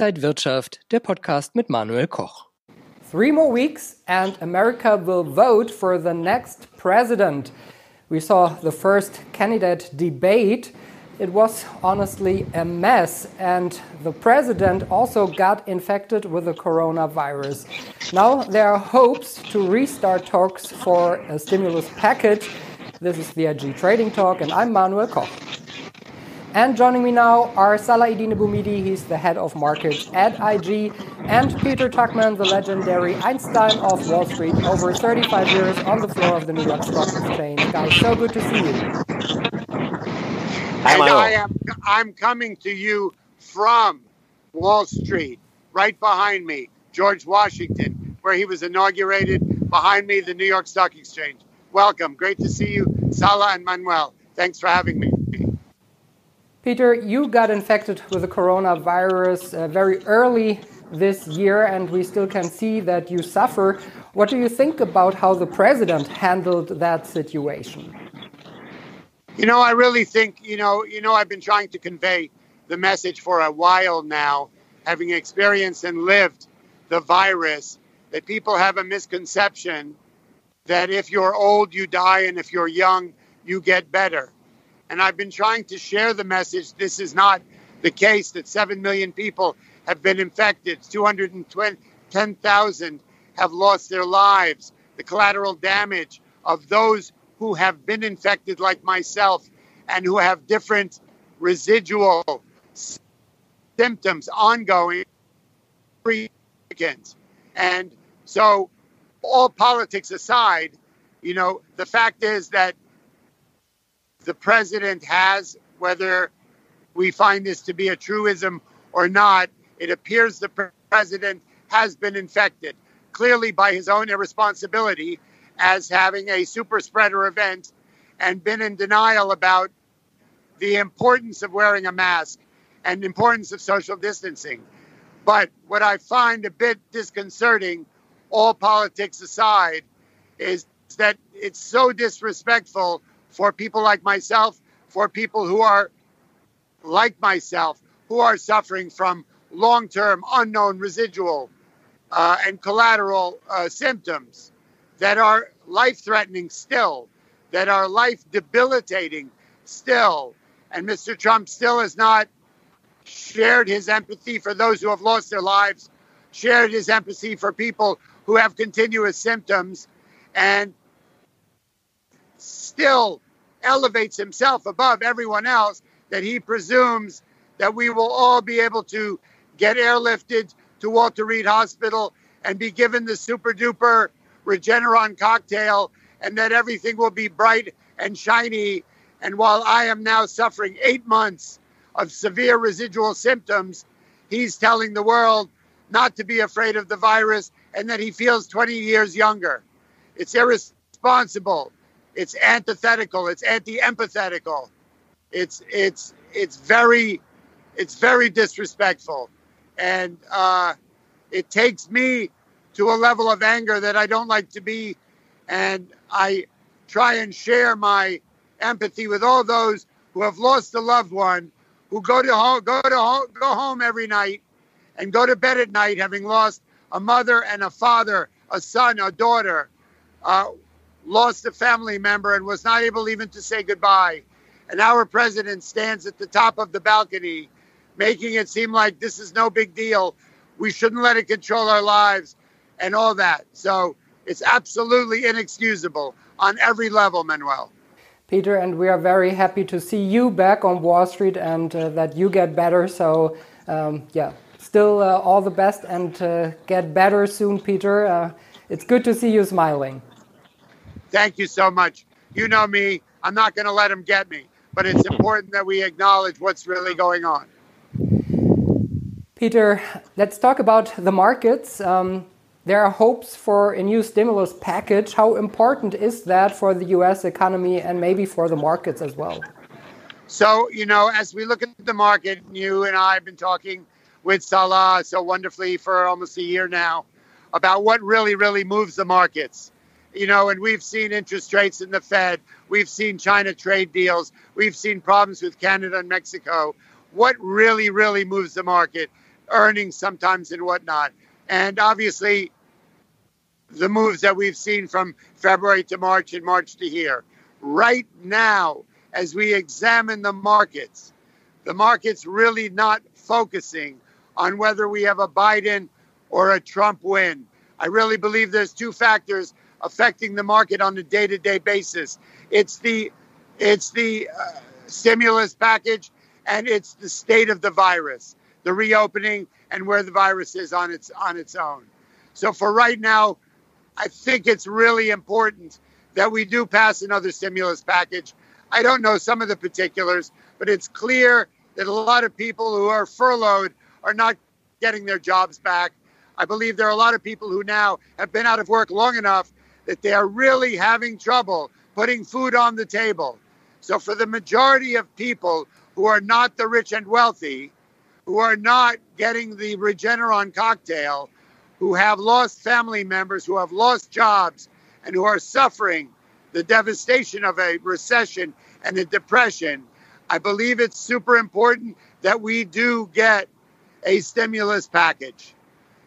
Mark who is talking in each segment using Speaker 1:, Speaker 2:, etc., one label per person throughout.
Speaker 1: Inside Wirtschaft, der Podcast mit Manuel Koch.
Speaker 2: Three more weeks and America will vote for the next president. We saw the first candidate debate. It was honestly a mess, and the president also got infected with the coronavirus. Now there are hopes to restart talks for a stimulus package. This is the IG Trading Talk, and I'm Manuel Koch. And joining me now are Salah-Eddine Bouhmidi, he's the head of markets at IG, and Peter Tuchman, the legendary Einstein of Wall Street, over 35 years on the floor of the New York Stock Exchange. Guys, so good to see you.
Speaker 3: Hi, and I am I'm coming to you from Wall Street, right behind me, George Washington, where he was inaugurated. Behind me, the New York Stock Exchange. Welcome. Great to see you, Salah and Manuel. Thanks for having me.
Speaker 2: Peter, you got infected with the coronavirus uh, very early this year, and we still can see that you suffer. What do you think about how the president handled that situation?
Speaker 3: You know, I really think, you know, you know, I've been trying to convey the message for a while now, having experienced and lived the virus, that people have a misconception that if you're old, you die, and if you're young, you get better. And I've been trying to share the message this is not the case, that 7 million people have been infected, 210,000 have lost their lives. The collateral damage of those who have been infected, like myself, and who have different residual symptoms ongoing. And so, all politics aside, you know, the fact is that the president has, whether we find this to be a truism or not, it appears the president has been infected, clearly by his own irresponsibility as having a super spreader event and been in denial about the importance of wearing a mask and importance of social distancing. But what I find a bit disconcerting, all politics aside, is that it's so disrespectful for people like myself, for people who are like myself, who are suffering from long term, unknown residual uh, and collateral uh, symptoms that are life threatening still, that are life debilitating still. And Mr. Trump still has not shared his empathy for those who have lost their lives, shared his empathy for people who have continuous symptoms, and still elevates himself above everyone else that he presumes that we will all be able to get airlifted to Walter Reed Hospital and be given the super duper Regeneron cocktail and that everything will be bright and shiny. And while I am now suffering eight months of severe residual symptoms, he's telling the world not to be afraid of the virus and that he feels 20 years younger. It's irresponsible. It's antithetical. It's anti-empathetical. It's it's it's very it's very disrespectful, and uh, it takes me to a level of anger that I don't like to be, and I try and share my empathy with all those who have lost a loved one, who go to home, go to home, go home every night, and go to bed at night having lost a mother and a father, a son, a daughter. Uh, lost a family member and was not able even to say goodbye. And our president stands at the top of the balcony, making it seem like this is no big deal. We shouldn't let it control our lives and all that. So it's absolutely inexcusable on every level, Manuel.
Speaker 2: Peter, and we are very happy to see you back on Wall Street and uh, that you get better. So, um, yeah, still uh, all the best and uh, get better soon, Peter. Uh, it's good to see you smiling.
Speaker 3: Thank you so much. You know me. I'm not going to let them get me, but it's important that we acknowledge what's really going on.
Speaker 2: Peter, let's talk about the markets. Um, there are hopes for a new stimulus package. How important is that for the US economy and maybe for the markets as well?
Speaker 3: So, you know, as we look at the market, you and I have been talking with Salah so wonderfully for almost a year now about what really, really moves the markets you know, and we've seen interest rates in the Fed, we've seen China trade deals, we've seen problems with Canada and Mexico. What really, really moves the market? earnings sometimes and whatnot. And obviously, the moves that we've seen from February to March and March to here. Right now, as we examine the markets, the market's really not focusing on whether we have a Biden or a Trump win. I really believe there's two factors affecting the market on a day-to-day basis. It's the it's the uh, stimulus package and it's the state of the virus, the reopening and where the virus is on its on its own. So for right now, I think it's really important that we do pass another stimulus package. I don't know some of the particulars, but it's clear that a lot of people who are furloughed are not getting their jobs back. I believe there are a lot of people who now have been out of work long enough that they are really having trouble putting food on the table. So, for the majority of people who are not the rich and wealthy, who are not getting the Regeneron cocktail, who have lost family members, who have lost jobs, and who are suffering the devastation of a recession and a depression, I believe it's super important that we do get a stimulus package.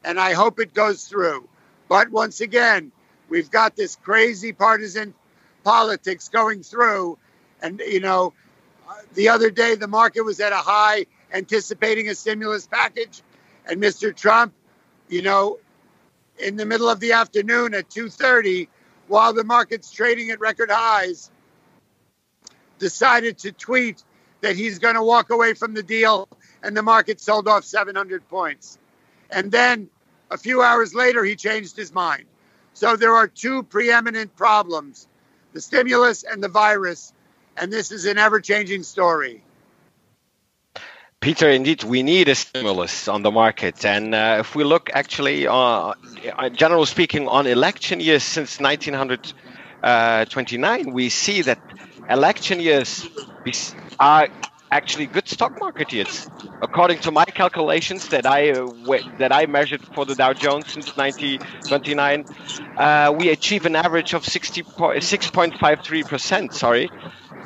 Speaker 3: And I hope it goes through. But once again, we've got this crazy partisan politics going through. And, you know, the other day the market was at a high anticipating a stimulus package. And Mr. Trump, you know, in the middle of the afternoon at 2:30 while the market's trading at record highs decided to tweet that he's going to walk away from the deal and the market sold off 700 points. And then a few hours later he changed his mind. So there are two preeminent problems, the stimulus and the virus, and this is an ever-changing story.
Speaker 4: Peter, indeed, we need a stimulus on the market. And uh, if we look actually, uh, uh general speaking, on election years since 1929, we see that election years are actually good stock market years. According to my calculations that I uh, that I measured for the Dow Jones since 1929, uh, we achieve an average of 6.53 percent. Sorry,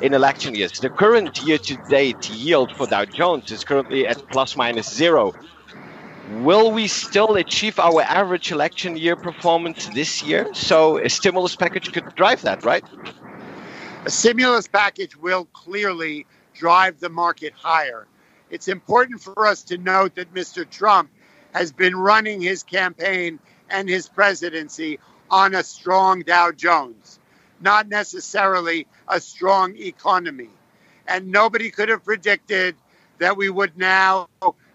Speaker 4: in election years. The current year-to-date yield for Dow Jones is currently at plus minus zero. Will we still achieve our average election year performance this year? So a stimulus package could drive that, right?
Speaker 3: A stimulus package will clearly drive the market higher. It's important for us to note that Mr. Trump has been running his campaign and his presidency on a strong Dow Jones not necessarily a strong economy. And nobody could have predicted that we would now,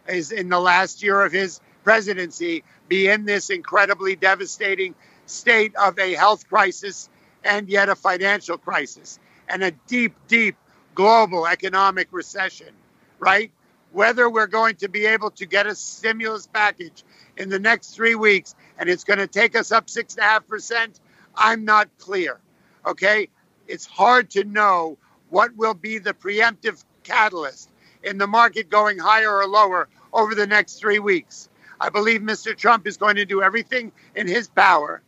Speaker 3: is in the last year of his presidency, be in this incredibly devastating state of a health crisis and yet a financial crisis and a deep, deep global economic recession, right? Whether we're going to be able to get a stimulus package in the next three weeks and it's going to take us up six and a half percent, I'm not clear. Okay, it's hard to know what will be the preemptive catalyst in the market going higher or lower over the next three weeks. I believe Mr. Trump is going to do everything in his power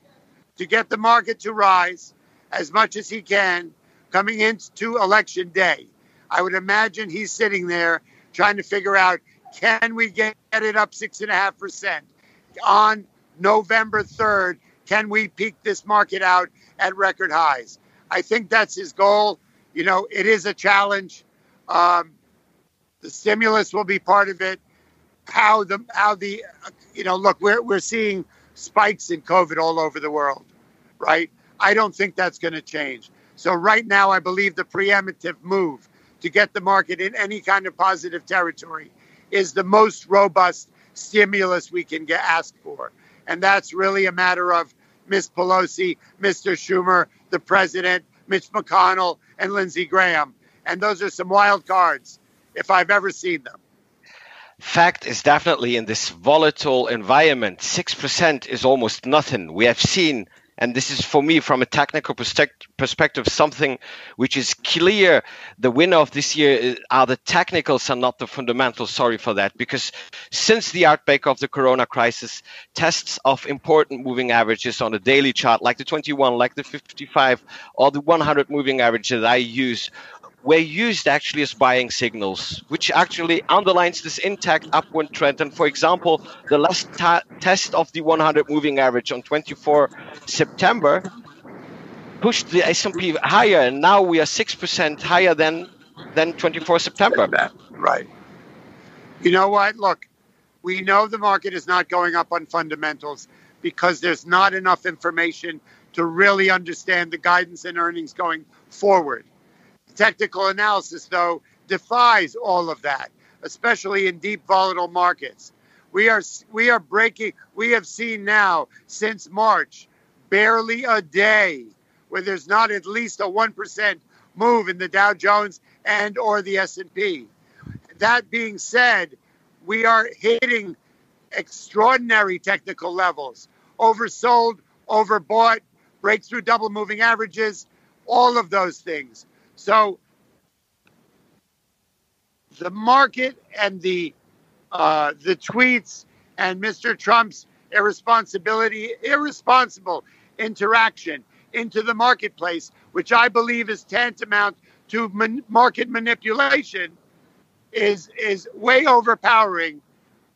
Speaker 3: to get the market to rise as much as he can coming into election day. I would imagine he's sitting there trying to figure out can we get it up six and a half percent on November 3rd? Can we peak this market out at record highs. I think that's his goal. You know, it is a challenge. Um, the stimulus will be part of it. How the how the you know look we're we're seeing spikes in COVID all over the world, right? I don't think that's going to change. So right now, I believe the preemptive move to get the market in any kind of positive territory is the most robust stimulus we can get asked for, and that's really a matter of Miss Pelosi, Mr. Schumer, the president, Mitch McConnell, and Lindsey Graham. And those are some wild cards if I've ever seen them.
Speaker 4: Fact is definitely in this volatile environment, 6% is almost nothing. We have seen and this is for me from a technical perspective something which is clear. The winner of this year uh, are the technicals and not the fundamentals. Sorry for that. Because since the outbreak of the corona crisis tests of important moving averages on a daily chart like the 21 like the 55 or the 100 moving average that i use were used actually as buying signals, which actually underlines this intact upward trend. And for example, the last ta- test of the 100 moving average on 24 September pushed the S&P higher, and now we are six percent higher than than 24 September.
Speaker 3: Right. You know what? Look, we know the market is not going up on fundamentals because there's not enough information to really understand the guidance and earnings going forward. Technical analysis, though, defies all of that, especially in deep volatile markets. We are we are breaking. We have seen now since March, barely a day where there's not at least a one percent move in the Dow Jones and or the S&P. That being said, we are hitting extraordinary technical levels. Oversold, overbought, breakthrough double moving averages, all of those things. So the market and the uh, the tweets and Mr. Trump's irresponsibility, irresponsible interaction into the marketplace, which I believe is tantamount to man- market manipulation, is is way overpowering.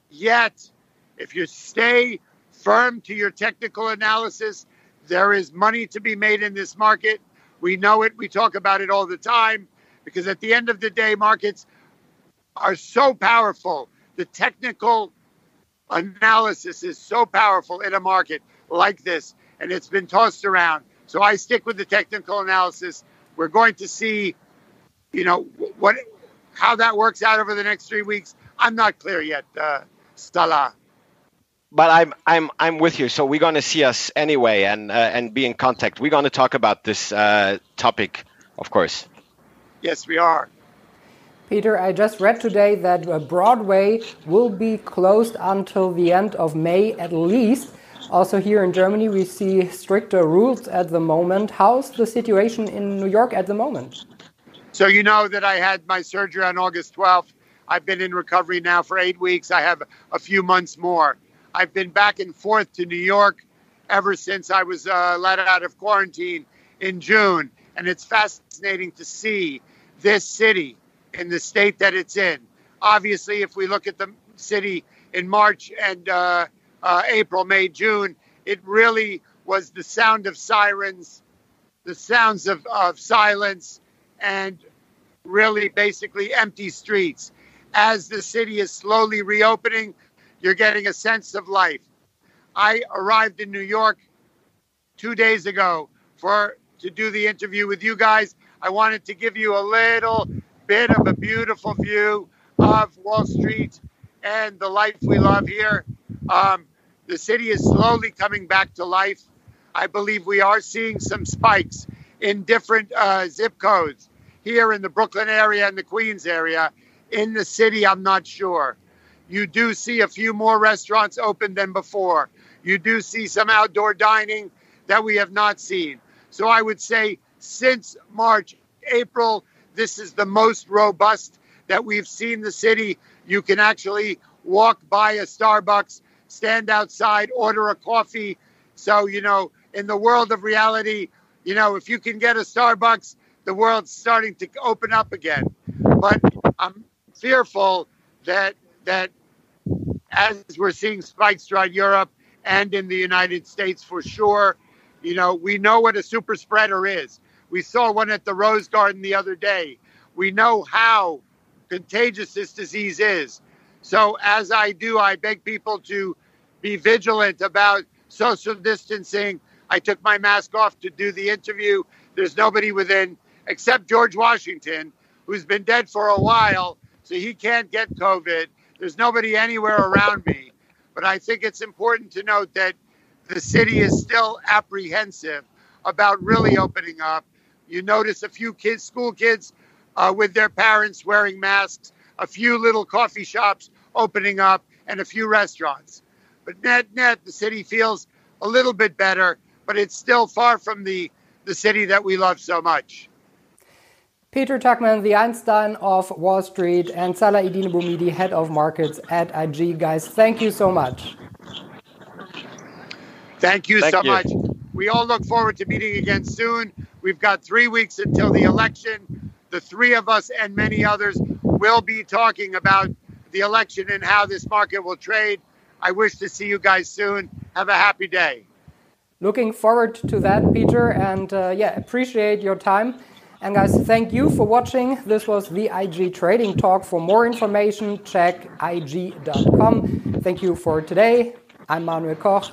Speaker 3: Yet, if you stay firm to your technical analysis, there is money to be made in this market. We know it. We talk about it all the time because at the end of the day, markets are so powerful. The technical analysis is so powerful in a market like this, and it's been tossed around. So I stick with the technical analysis. We're going to see, you know, what how that works out over the next three weeks. I'm not clear yet, uh, Salah
Speaker 4: but I'm I'm I'm with you. So we're going to see us anyway, and uh, and be in contact. We're going to talk about this uh, topic, of course.
Speaker 3: Yes, we are.
Speaker 2: Peter, I just read today that uh, Broadway will be closed until the end of May at least. Also, here in Germany, we see stricter rules at the moment. How's the situation in New York at the moment?
Speaker 3: So, you know that I had my surgery on August 12th. I've been in recovery now for eight weeks. I have a few months more. I've been back and forth to New York ever since I was uh, let out of quarantine in June. And it's fascinating to see this city in the state that it's in. Obviously, if we look at the city in March and uh, uh, April, May, June, it really was the sound of sirens, the sounds of, of silence, and really basically empty streets. As the city is slowly reopening, you're getting a sense of life. I arrived in New York two days ago for to do the interview with you guys. I wanted to give you a little bit of a beautiful view of Wall Street and the life we love here. Um, the city is slowly coming back to life. I believe we are seeing some spikes in different uh, zip codes here in the Brooklyn area and the Queens area. In the city, I'm not sure you do see a few more restaurants open than before. You do see some outdoor dining that we have not seen. So I would say since March, April, this is the most robust that we've seen the city. You can actually walk by a Starbucks, stand outside, order a coffee. So, you know, in the world of reality, you know, if you can get a Starbucks, the world's starting to open up again. But I'm fearful that that as we're seeing spikes throughout Europe and in the United States for sure. You know, we know what a super spreader is. We saw one at the Rose Garden the other day. We know how contagious this disease is. So, as I do, I beg people to be vigilant about social distancing. I took my mask off to do the interview. There's nobody within, except George Washington, who's been dead for a while, so he can't get COVID. There's nobody anywhere around me. But I think it's important to note that the city is still apprehensive about really opening up. You notice a few kids, school kids, uh, with their parents wearing masks, a few little coffee shops opening up, and a few restaurants. But net net, the city feels a little bit better, but it's still far from the the city that we love so much.
Speaker 2: Peter Tuchman, the Einstein of Wall Street, and Salah Eddine Bouhmidi, head of markets at IG. Guys, thank you so much.
Speaker 3: Thank you thank so you. much. We all look forward to meeting again soon. We've got three weeks until the election. the three of us and many others will be talking about the election and how this market will trade. I wish to see you guys soon. Have a happy day.
Speaker 2: Looking forward to that, Peter, and uh, yeah, appreciate your time. And guys, thank you for watching. This was the IG Trading Talk. For more information, check IG.com. Thank you for today. I'm Manuel Koch.